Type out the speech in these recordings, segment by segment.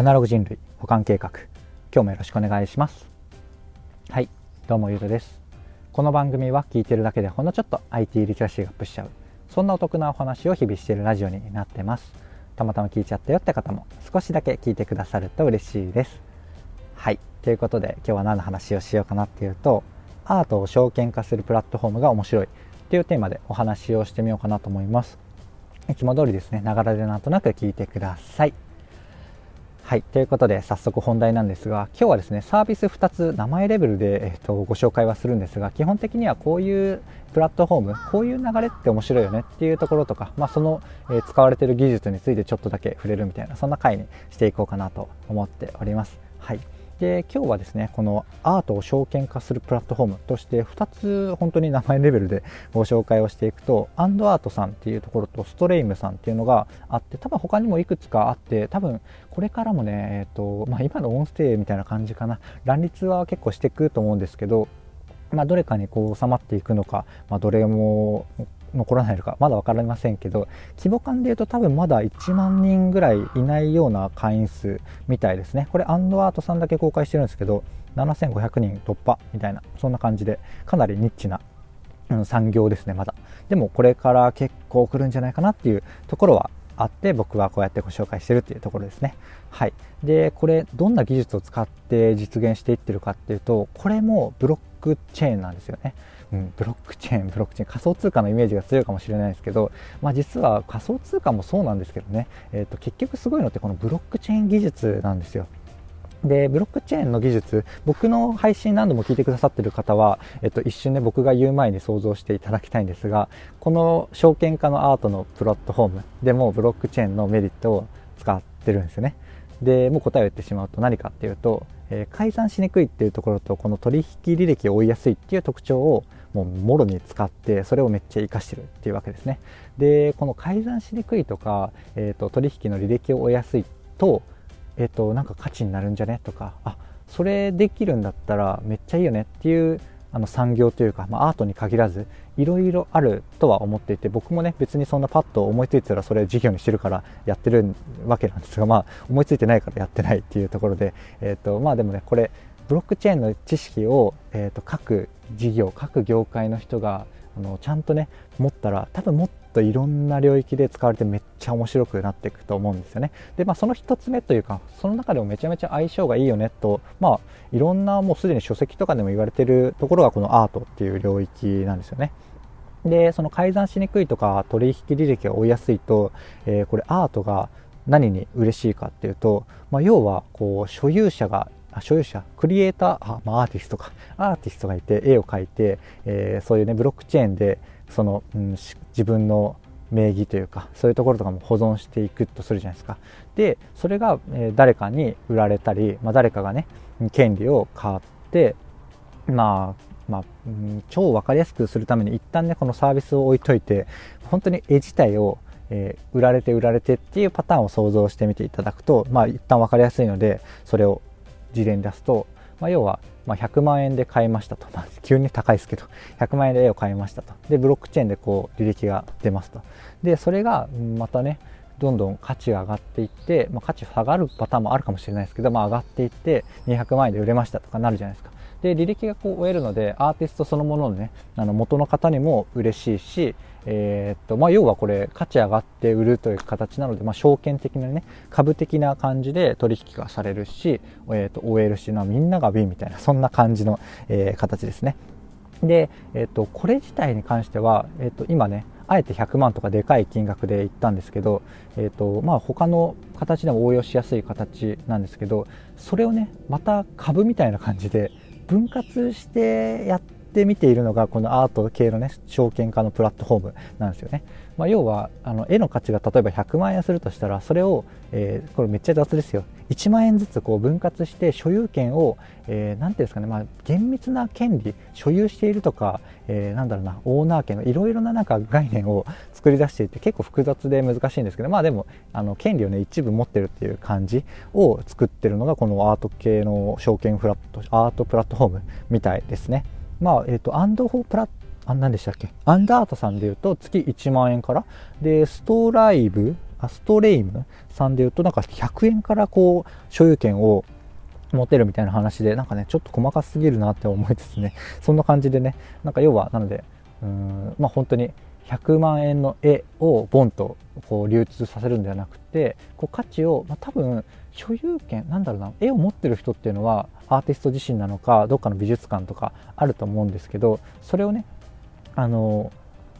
アナログ人類保管計画。今日もよろしくお願いします。はいどうもゆうとです。この番組は聞いてるだけでほんのちょっと IT リテラシーがアップしちゃうそんなお得なお話を日々しているラジオになってます。たまたま聞いちゃったよって方も少しだけ聞いてくださると嬉しいです。はいということで今日は何の話をしようかなっていうとアートを証券化するプラットフォームが面白い。っていうテーマでお話をしてみようかなと思います。いつも通りですね、ながらでなんとなく聞いてください。はい。ということで、早速本題なんですが、今日はですね、サービス2つ、名前レベルで、えっと、ご紹介はするんですが、基本的にはこういうプラットフォーム、こういう流れって面白いよねっていうところとか、まあ、その、え、使われている技術についてちょっとだけ触れるみたいな、そんな回にしていこうかなと思っております。はい。で今日はですねこのアートを証券化するプラットフォームとして2つ本当に名前レベルで ご紹介をしていくとアンドアートさんっていうところとストレイムさんっていうのがあって多分他にもいくつかあって多分これからもね、えーとまあ、今の音声みたいな感じかな。乱立は結構していくと思うんですけどまあ、どれかにこう収まっていくのか、まあ、どれも残らないのかまだ分かりませんけど規模感でいうと多分まだ1万人ぐらいいないような会員数みたいですね。これアンドアートさんだけ公開してるんですけど7500人突破みたいなそんな感じでかなりニッチな、産業ですねまだ。でもこれから結構来るんじゃないかなっていうところはあって僕はこうやってご紹介してるっていうところですね。はい。でこれどんな技術を使って実現していってるかっていうとこれもブロックチェーンなんですよね。うん、ブロックチェーン、ブロックチェーン、仮想通貨のイメージが強いかもしれないですけど、まあ、実は仮想通貨もそうなんですけどね、えー、と結局すごいのってこのブロックチェーン技術なんですよ。で、ブロックチェーンの技術、僕の配信何度も聞いてくださってる方は、えっと、一瞬ね、僕が言う前に想像していただきたいんですが、この証券化のアートのプラットフォームでもブロックチェーンのメリットを使ってるんですよね。で、もう答えを言ってしまうと何かっていうと、えー、改ざんしにくいっていうところと、この取引履歴を追いやすいっていう特徴をもうもろに使ってそれをめっちゃ活かしてるっていうわけですね。でこの改ざんしにくいとか、えーと、取引の履歴を追いやすいと,、えーと、なんか価値になるんじゃねとかあそれできるんだったらめっちゃいいよねっていうあの産業というか、まあ、アートに限らずいろいろあるとは思っていて僕もね別にそんなパッと思いついたらそれ事業にしてるからやってるわけなんですがまあ思いついてないからやってないっていうところで、えーとまあ、でもねこれブロックチェーンの知識を、えーと、各事業各業界の人があのちゃんとね持ったら多分もっといろんな領域で使われてめっちゃ面白くなっていくと思うんですよね。で、まあ、その1つ目というかその中でもめちゃめちゃ相性がいいよねと、まあ、いろんなもうすでに書籍とかでも言われてるところがこのアートっていう領域なんですよね。でその改ざんしにくいとか取引履歴が追いやすいと、えー、これアートが何に嬉しいかっていうと、まあ、要はこう所有者が所有者、クリエイター、あまあ、アーティストか、アーティストがいて絵を描いて、えー、そういうね、ブロックチェーンで、その、うん、自分の名義というか、そういうところとかも保存していくとするじゃないですか。で、それが、え、誰かに売られたり、まあ、誰かがね、権利を買って、まあ、まあ、うん、超わかりやすくするために一旦ね、このサービスを置いといて、本当に絵自体をえー、売られて売られてっていうパターンを想像してみていただくと、まあ、一旦分かりやすいのでそれを事例に出すと、まあ、要は、ま100万円で買いましたと、まあ、急に高いですけど100万円で絵を買いましたと。でブロックチェーンでこう履歴が出ますと。でそれがまたねどんどん価値が上がっていって、まあ、価値下がるパターンもあるかもしれないですけど、まあ、上がっていって200万円で売れましたとかなるじゃないですか。で履歴がこう終えるのでアーティストそのもののねあの元の方にも嬉しいしえー、っとまあ、要はこれ価値上がって売るという形なので、まあ、証券的なね株的な感じで取引がされるし、えー、っと終えるし、みんなが w みたいなそんな感じの、えー、形ですね。で、えっとこれ自体に関しては、えっと今ねあえて100万とかでかい金額で言ったんですけど、えーとまあ、他の形でも応用しやすい形なんですけどそれをねまた株みたいな感じで分割してやってって見ているのがこのアート系のね証券化のプラットフォームなんですよね、まあ、要はあの絵の価値が例えば100万円するとしたらそれを、えー、これめっちゃ雑ですよ1万円ずつこう分割して所有権を何、えー、ていうんですかね、まあ、厳密な権利所有しているとか、えー、なんだろうなオーナー権のいろいろななんか概念を作り出していて結構複雑で難しいんですけどまあでもあの権利をね一部持ってるっていう感じを作ってるのがこのアート系の証券フラットアートプラットフォームみたいですね。まあ、えっ、ー、と、アンドフォープラあ、何でしたっけ？アンダートさんで言うと月1万円から。で、ストライブアストレイムさんでいうとなんか100円からこう所有権を持てるみたいな話でなんかねちょっと細かすぎるなって思いつつね そんな感じでねなんか要はなのでうんまあ本当に100万円の絵をボンとこう流通させるんではなくてこう価値を、まあ、多分所有権なんだろうな絵を持ってる人っていうのはアーティスト自身なのかどっかの美術館とかあると思うんですけどそれをねあの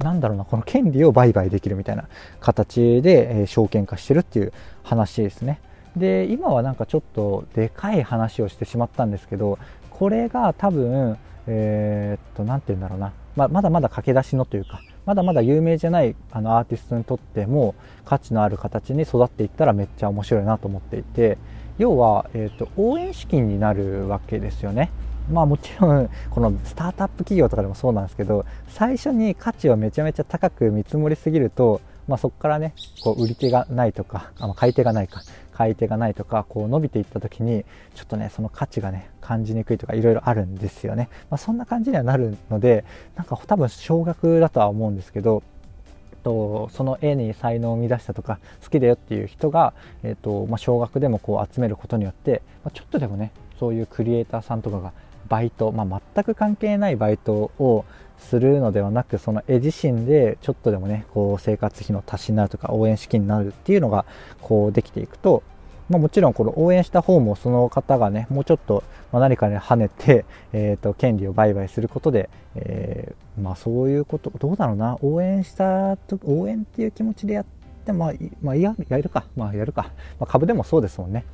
なんだろうなこの権利を売買できるみたいな形で、えー、証券化してるっていう話ですね。で今はなんかちょっとでかい話をしてしまったんですけどこれが多分えー、っと何て言うんだろうな、まあ、まだまだ駆け出しのというかまだまだ有名じゃないあのアーティストにとっても価値のある形に育っていったらめっちゃ面白いなと思っていて要は、えーと、応援資金になるわけですよね。まあもちろん このスタートアップ企業とかでもそうなんですけど最初に価値をめちゃめちゃ高く見積もりすぎると、まあ、そこからねこう売り手がないとかあ買い手がないか買い手がないとかこう伸びていった時にちょっとねその価値がね感じにくいとかいろいろあるんですよね、まあ、そんな感じにはなるのでなんか多分少額だとは思うんですけどとその絵に才能を生み出したとか好きだよっていう人が、えーとまあ、少額でもこう集めることによって、まあ、ちょっとでもねそういうクリエイターさんとかがバイト、まあ、全く関係ないバイトをするのではなくその絵自身でちょっとでもねこう生活費の足しになるとか応援資金になるっていうのがこうできていくと、まあ、もちろんこの応援した方もその方がねもうちょっと何かに跳ねて、えー、と権利を売買することで、えー、まあ、そういうことどうだろうな応援したと応援っていう気持ちでやってまあ、まあ、ややるか、まあ、やるか、まあ、株でもそうですもんね。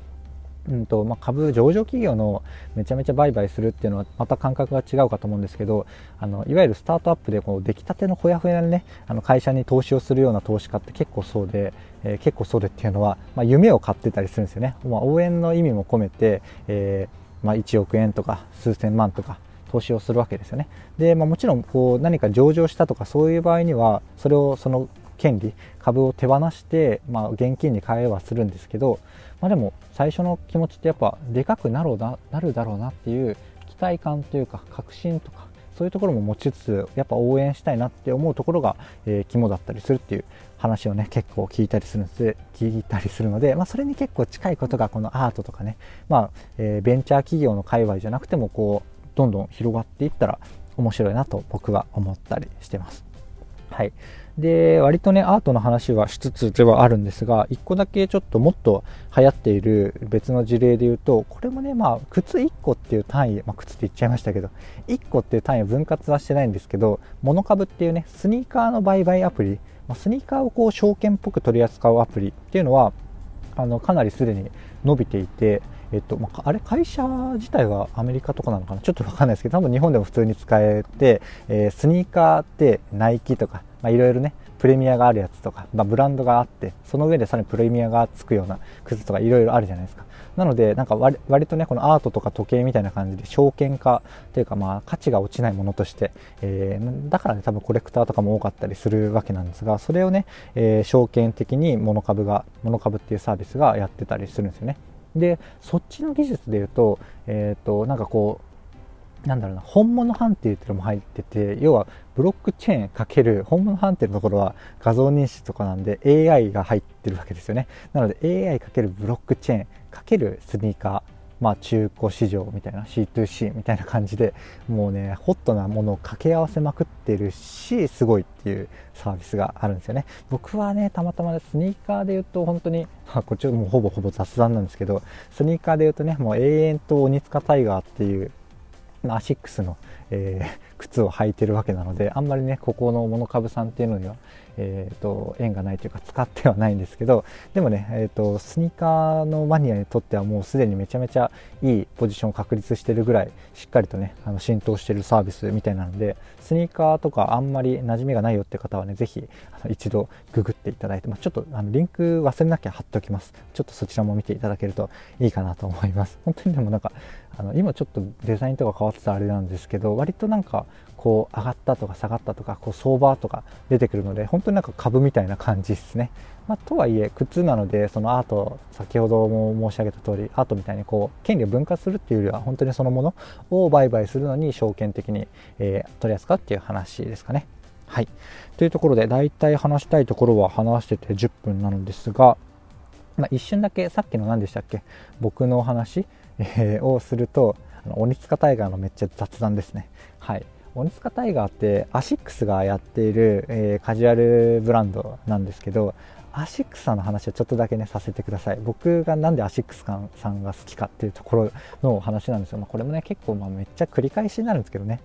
うんとまあ、株上場企業のめちゃめちゃ売買するっていうのはまた感覚が違うかと思うんですけどあのいわゆるスタートアップでこう出来たてのほやほやにねあの会社に投資をするような投資家って結構そうで、えー、結構そうでっていうのは、まあ、夢を買ってたりするんですよね、まあ、応援の意味も込めて、えー、まあ、1億円とか数千万とか投資をするわけですよね。で、まあ、もちろんこう何か上場したとかそういう場合にはそれをその権利株を手放して、まあ、現金に変えはするんですけどまあ、でも最初の気持ちってやっぱでかくなろうななるだろうなっていう期待感というか確信とかそういうところも持ちつつやっぱ応援したいなって思うところが、えー、肝だったりするっていう話をね結構聞いたりするんで聞いたりするので、まあ、それに結構近いことがこのアートとかね、まあえー、ベンチャー企業の界隈じゃなくてもこうどんどん広がっていったら面白いなと僕は思ったりしてます。はい、で割とねアートの話はしつつではあるんですが1個だけちょっともっと流行っている別の事例で言うとこれもねまあ靴1個っていう単位、まあ、靴って言っちゃいましたけど1個っていう単位を分割はしてないんですけどモノ株っていうねスニーカーの売買アプリ、まあ、スニーカーをこう証券っぽく取り扱うアプリっていうのはあのかなりすでに伸びていてえっとまあ、あれ会社自体はアメリカとかなのかな？ちょっとわかんないですけど多分日本でも普通に使えて、えー、スニーカーってナイキとかいろいろねプレミアがあるやつとか、まあ、ブランドがあってその上でさらにプレミアがつくような靴とかいろいろあるじゃないですか。なのでなんか割割とねこのアートとか時計みたいな感じで証券化というかまあ価値が落ちないものとして、えー、だからね多分コレクターとかも多かったりするわけなんですがそれをね、えー、証券的にモノ株がモノ株っていうサービスがやってたりするんですよね。でそっちの技術でいうと,、えーとなんかこうなんだろうな本物判定っていうのも入ってて要はブロックチェーンかける本物判定のところは画像認識とかなんで AI が入ってるわけですよね。なので AI かけるブロックチェーンかけるスニーカー。まあ中古市場みたいな C2C みたいな感じでもうねホットなものを掛け合わせまくってるしすごいっていうサービスがあるんですよね。僕はねたまたまスニーカーで言うと本当に、まあ、こっちもうほぼほぼ雑談なんですけどスニーカーで言うとねもう永遠と鬼塚タイガーっていうアシックスの、えー、靴を履いてるわけなのであんまりねここのモノ株さんっていうのには、えーと、縁がないというか使ってはないんですけどでもね、えーと、スニーカーのマニアにとってはもうすでにめちゃめちゃいいポジションを確立してるぐらいしっかりとねあの浸透してるサービスみたいなのでスニーカーとかあんまり馴染みがないよって方はね是非一度ググっていただいて、まあ、ちょっとあのリンク忘れなきゃ貼っておきます。ちょっとそちらも見ていただけるといいかなと思います。本当にでもなんかあの今ちょっとデザインとか変わってたあれなんですけど割となんかこう上がったとか下がったとかこう相場とか出てくるので本当になんか株みたいな感じですね。まあ、とはいえ靴なのでそのアート先ほども申し上げた通りアートみたいにこう権利を分割するっていうよりは本当にそのものを売買するのに証券的に、え、取り扱うっていう話ですかね。はい。というところで、大体話したいところは話してて10分なのですが、まあ、一瞬だけさっきの何でしたっけ？僕のお話、えー、をすると、あの鬼塚タイガーのめっちゃ雑談ですね。はい。鬼塚タイガーってアシックスがやっている、えー、カジュアルブランドなんですけどアシックスさんの話をちょっとだけねさせてください。僕が何でアシックスさんが好きかっていうところの話なんですよ、まあ、これもね結構まあめっちゃ繰り返しになるんですけどね。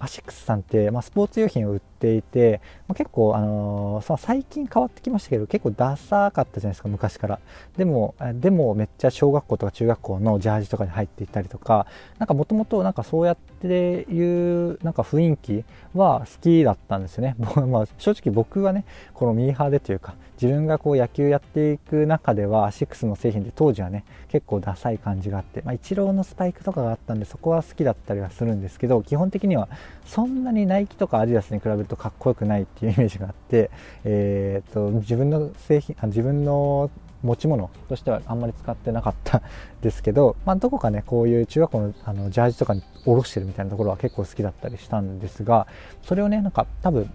アシックスさんって、まあ、スポーツ用品を売ってていて、まあ、結構、あのー、その最近変わってきましたけど結構ダサかったじゃないですか昔から。でもでもめっちゃ小学校とか中学校のジャージとかに入っていったりとかなんかもともとなんかそうやっていうなんか雰囲気は好きだったんですよね、まあ、正直僕はねこのミーハーでというか自分がこう野球やっていく中ではアシックスの製品で当時はね結構ダサい感じがあって、まあ、イチローのスパイクとかがあったんでそこは好きだったりはするんですけど基本的にはそんなにナイキとかアディダスに比べるとかっこよくないっていうイメージがあって、えー、と自分の製品あ自分の持ち物としてはあんまり使ってなかった ですけど、まあ、どこかねこういう中学校のあのジャージとかに下ろしてるみたいなところは結構好きだったりしたんですがそれをねなんか多分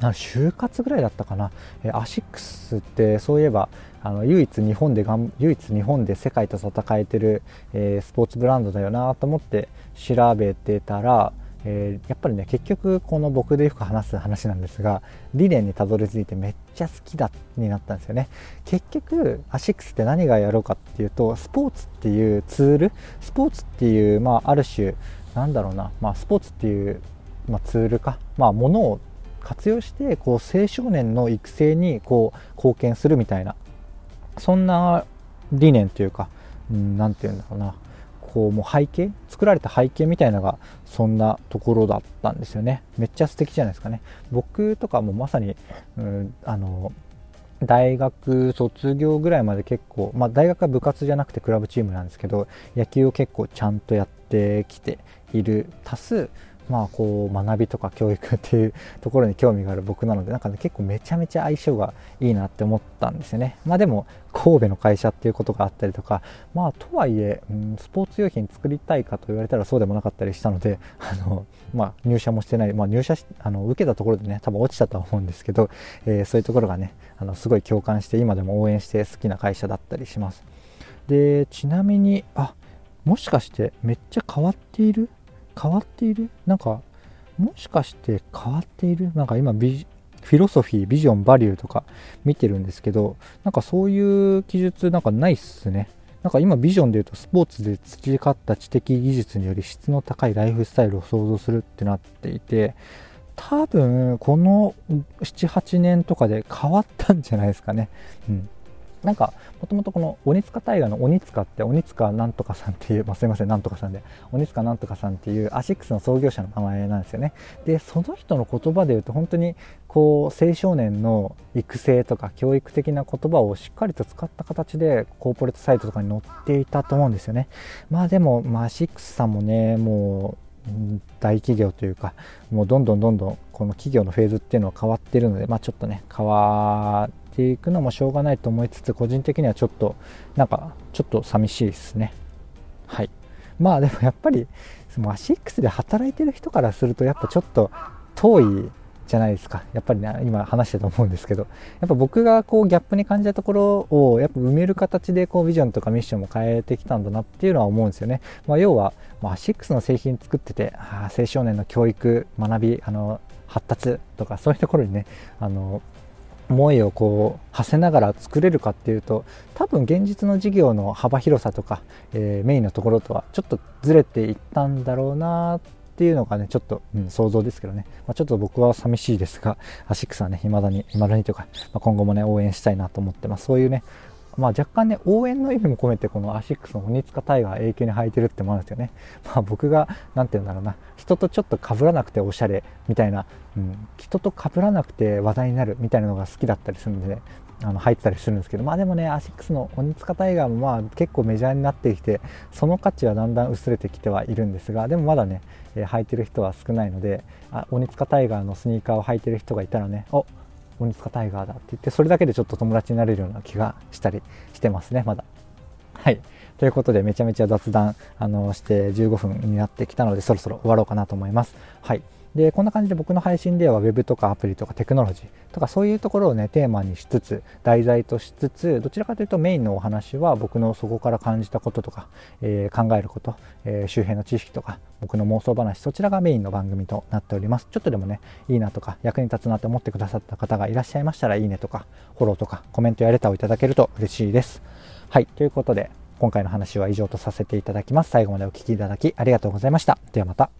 就活ぐらいだったかな、えアシックスってそういえばあの唯一日本でがん唯一日本で世界と戦えてる、えー、スポーツブランドだよなと思って調べてたら、えー、やっぱりね結局この僕でよく話す話なんですが理念にたどり着いてめっちゃ好きだになったんですよね。結局アシックスって何がやろうかっていうとスポーツっていうツールスポーツっていう、まあ、ある種なんだろうな、まあ、スポーツっていう、まあ、ツールか、まあ、ものを活用してこう青少年の育成にこう貢献するみたいなそんな理念というか何、て言うんだろうな。こうもう背景作られた背景みたいなのがそんなところだったんですよね。めっちゃ素敵じゃないですかね。僕とかもまさに、うん、あの大学卒業ぐらいまで結構、まあ、大学は部活じゃなくてクラブチームなんですけど野球を結構ちゃんとやってきている多数まあこう学びとか教育っていうところに興味がある僕なのでなんかね結構めちゃめちゃ相性がいいなって思ったんですよね。まあでも神戸の会社っていうことがあったりとかまあとはいえ、スポーツ用品作りたいかと言われたらそうでもなかったりしたので あのまあ入社もしてない、まあ、入社あの受けたところでね多分落ちたとは思うんですけど、え、そういうところがねあのすごい共感して今でも応援して好きな会社だったりします。でちなみにあもしかしてめっちゃ変わっている変わっている？なんかもしかして変わっている？なんか今ビフィロソフィービジョンバリューとか見てるんですけどなんかそういう記述なんかないっすね。なんか今ビジョンで言うとスポーツで培った知的技術により質の高いライフスタイルを創造するってなっていて多分この78年とかで変わったんじゃないですかね。うん。なんかもともとこの鬼塚大河の鬼塚って鬼塚なんとかさんっていう、まあ、すいませんなんとかさんで鬼塚なんとかさんっていうアシックスの創業者の名前なんですよね。でその人の言葉で言うと本当にこう青少年の育成とか教育的な言葉をしっかりと使った形でコーポレートサイトとかに載っていたと思うんですよね。まあでも、まあ、アシックスさんもねもう大企業というかもうどんどんどんどんこの企業のフェーズっていうのは変わってるので、まあ、ちょっとね変わってていくのもしょうがないと思いつつ個人的にはちょっとなんかちょっと寂しいですねはいまあでもやっぱりそのアシックスで働いてる人からするとやっぱちょっと遠いじゃないですかやっぱりね今話してたと思うんですけどやっぱ僕がこうギャップに感じたところをやっぱ埋める形でこうビジョンとかミッションも変えてきたんだなっていうのは思うんですよね、まあ、要は、アシックスの製品作っててあ青少年の教育学びあの発達とかそういうところにねあの思いをこう馳せながら作れるかっていうと多分現実の事業の幅広さとか、えー、メインのところとはちょっとずれていったんだろうなっていうのがねちょっと、うん、想像ですけどね、まあ、ちょっと僕は寂しいですがアシックスはね未だに未だにというか、まあ、今後もね応援したいなと思ってます。そういうねまあ、若干ね応援の意味も込めてこのアシックスの鬼塚タイガー永久に履いてるってもあるんですよね、まあ、僕が何て言うんだろうな。人とちょっと被らなくておしゃれみたいな、うん、人と被らなくて話題になるみたいなのが好きだったりするんで、ね、あの入ってたりするんですけど。まあでもねアシックスの鬼塚タイガーもまあ結構メジャーになってきてその価値はだんだん薄れてきてはいるんですがでもまだね、え、履いてる人は少ないのであ鬼塚タイガーのスニーカーを履いてる人がいたらねお鬼塚タイガーだって言ってそれだけでちょっと友達になれるような気がしたりしてますねまだ。はい。ということでめちゃめちゃ雑談あのして15分になってきたのでそろそろ終わろうかなと思います。はい。でこんな感じで僕の配信では Web とかアプリとかテクノロジーとかそういうところをねテーマにしつつ題材としつつどちらかというとメインのお話は僕のそこから感じたこととか、えー、考えること、えー、周辺の知識とか僕の妄想話そちらがメインの番組となっております。ちょっとでもねいいなとか役に立つなと思ってくださった方がいらっしゃいましたらいいねとかフォローとかコメントやレターをいただけると嬉しいです。はいということで今回の話は以上とさせていただきます。最後までお聴きいただきありがとうございました。ではまた。